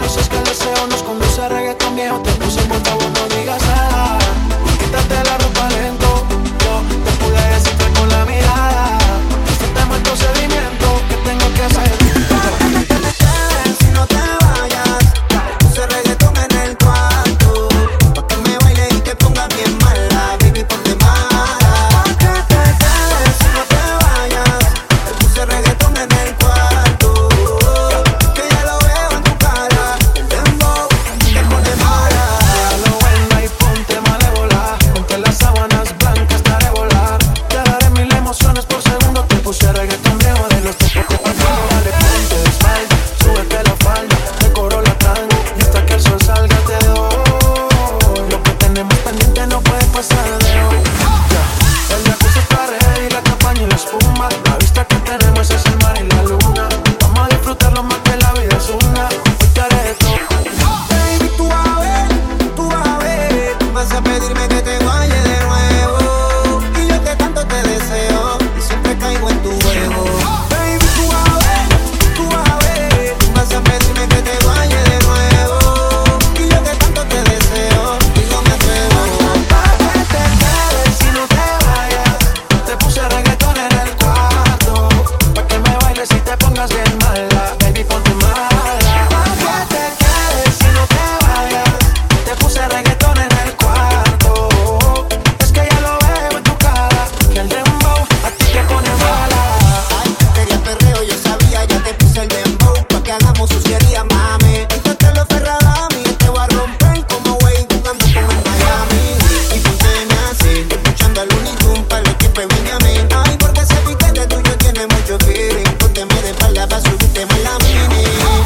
luces que el deseo nos conduce a reggaeton viejo Te puse en portavoz, no digas nada. de espalda para la mini.